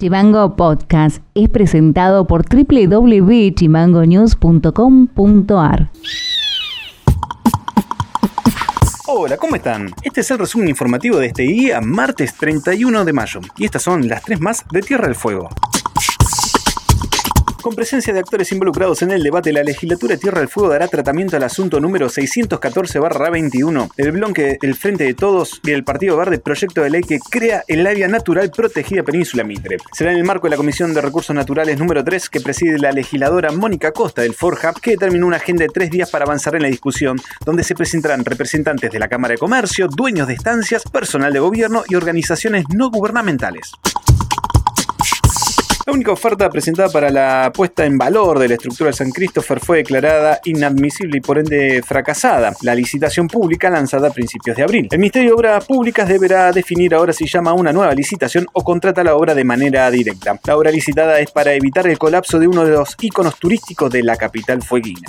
Chimango Podcast es presentado por www.chimangonews.com.ar. Hola, ¿cómo están? Este es el resumen informativo de este día, martes 31 de mayo, y estas son las tres más de Tierra del Fuego. Con presencia de actores involucrados en el debate, la legislatura Tierra del Fuego dará tratamiento al asunto número 614-21 del bloque El Frente de Todos y el Partido Verde, proyecto de ley que crea el área natural protegida Península Mitre. Será en el marco de la Comisión de Recursos Naturales número 3 que preside la legisladora Mónica Costa del Forja, que determinó una agenda de tres días para avanzar en la discusión, donde se presentarán representantes de la Cámara de Comercio, dueños de estancias, personal de gobierno y organizaciones no gubernamentales. La única oferta presentada para la puesta en valor de la estructura de San Christopher fue declarada inadmisible y por ende fracasada. La licitación pública lanzada a principios de abril. El Ministerio de Obras Públicas deberá definir ahora si llama a una nueva licitación o contrata la obra de manera directa. La obra licitada es para evitar el colapso de uno de los iconos turísticos de la capital fueguina.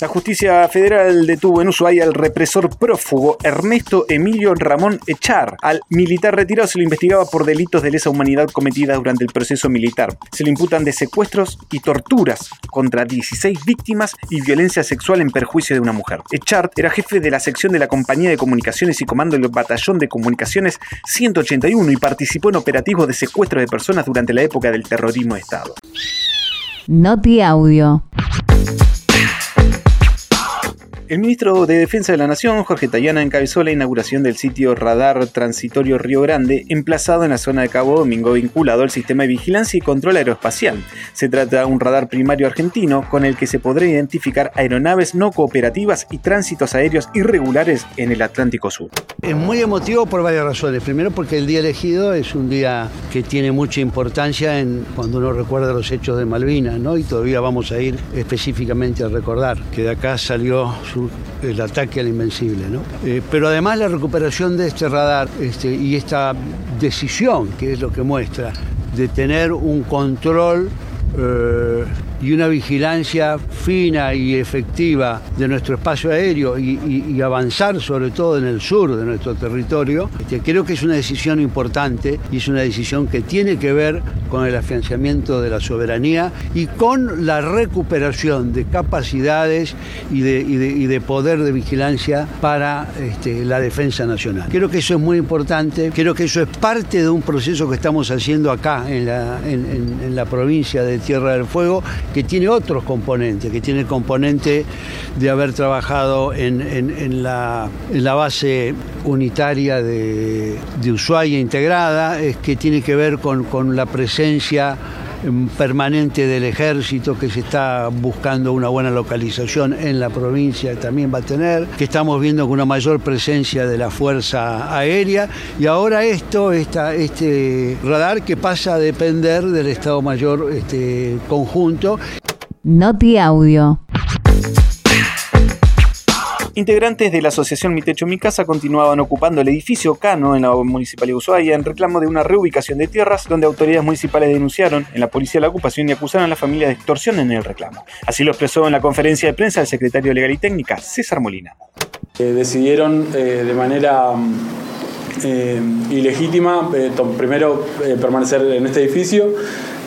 La justicia federal detuvo en Ushuaia al represor prófugo Ernesto Emilio Ramón Echar. Al militar retirado se lo investigaba por delitos de lesa humanidad cometidas durante el proceso militar. Se le imputan de secuestros y torturas contra 16 víctimas y violencia sexual en perjuicio de una mujer. Echar era jefe de la sección de la Compañía de Comunicaciones y comando del Batallón de Comunicaciones 181 y participó en operativos de secuestro de personas durante la época del terrorismo de Estado. Noti Audio. El ministro de Defensa de la Nación, Jorge Tayana, encabezó la inauguración del sitio Radar Transitorio Río Grande, emplazado en la zona de Cabo Domingo, vinculado al sistema de vigilancia y control aeroespacial. Se trata de un radar primario argentino con el que se podrá identificar aeronaves no cooperativas y tránsitos aéreos irregulares en el Atlántico Sur. Es muy emotivo por varias razones. Primero porque el día elegido es un día que tiene mucha importancia en, cuando uno recuerda los hechos de Malvinas, ¿no? Y todavía vamos a ir específicamente a recordar que de acá salió su el ataque al invencible. ¿no? Eh, pero además la recuperación de este radar este, y esta decisión, que es lo que muestra, de tener un control eh, y una vigilancia fina y efectiva de nuestro espacio aéreo y, avanzar sobre todo en el sur de nuestro territorio, este, creo que es una decisión importante y es una decisión que tiene que ver con el afianzamiento de la soberanía y con la recuperación de capacidades y de, poder de vigilancia para este, la defensa nacional. Creo que eso es muy importante, creo que eso es parte de un proceso que estamos haciendo acá en la, en la provincia de Tierra del Fuego que tiene otros componentes, que tiene el componente de haber trabajado en, la, base unitaria de, Ushuaia integrada, es que tiene que ver con la presencia permanente del ejército que se está buscando una buena localización en la provincia también va a tener, que estamos viendo una mayor presencia de la Fuerza Aérea y ahora esto, esta, este radar que pasa a depender del Estado Mayor este, conjunto. Noti Audio. Integrantes de la asociación Mi Techo Mi Casa continuaban ocupando el edificio Cano en la municipalidad de Ushuaia en reclamo de una reubicación de tierras donde autoridades municipales denunciaron en la policía la ocupación y acusaron a la familia de extorsión en el reclamo. Así lo expresó en la conferencia de prensa el secretario legal y técnica, César Molina. Eh, decidieron eh, de manera eh, ilegítima primero permanecer en este edificio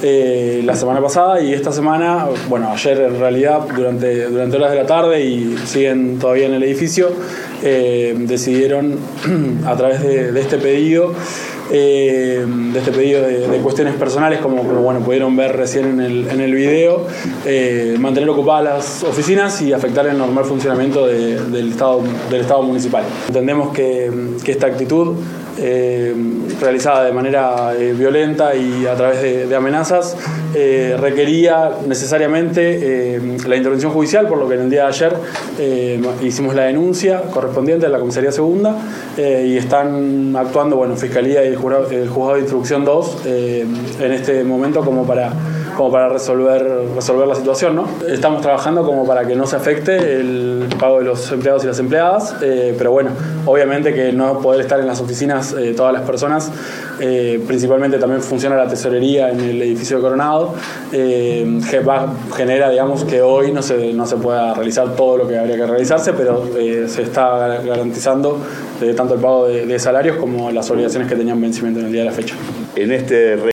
eh, la semana pasada y esta semana, bueno, ayer en realidad durante, durante horas de la tarde y siguen todavía en el edificio, eh, decidieron a través de, este pedido, eh, de este pedido de, cuestiones personales, como, bueno, pudieron ver recién en el, en el video, mantener ocupadas las oficinas y afectar el normal funcionamiento del, estado, del Estado municipal. Entendemos que esta actitud eh, realizada de manera eh, violenta y a través de, amenazas, eh, requería necesariamente la intervención judicial, por lo que en el día de ayer hicimos la denuncia correspondiente a la Comisaría Segunda y están actuando, bueno, Fiscalía y el Juzgado, el juzgado de Instrucción 2 en este momento como para como para resolver, resolver la situación. ¿no? Estamos trabajando como para que no se afecte el pago de los empleados y las empleadas, eh, pero bueno, obviamente que no poder estar en las oficinas eh, todas las personas, eh, principalmente también funciona la tesorería en el edificio de Coronado, genera digamos que hoy no se, no se pueda realizar todo lo que habría que realizarse, pero se está garantizando tanto el pago de, de salarios como las obligaciones que tenían vencimiento en el día de la fecha. En este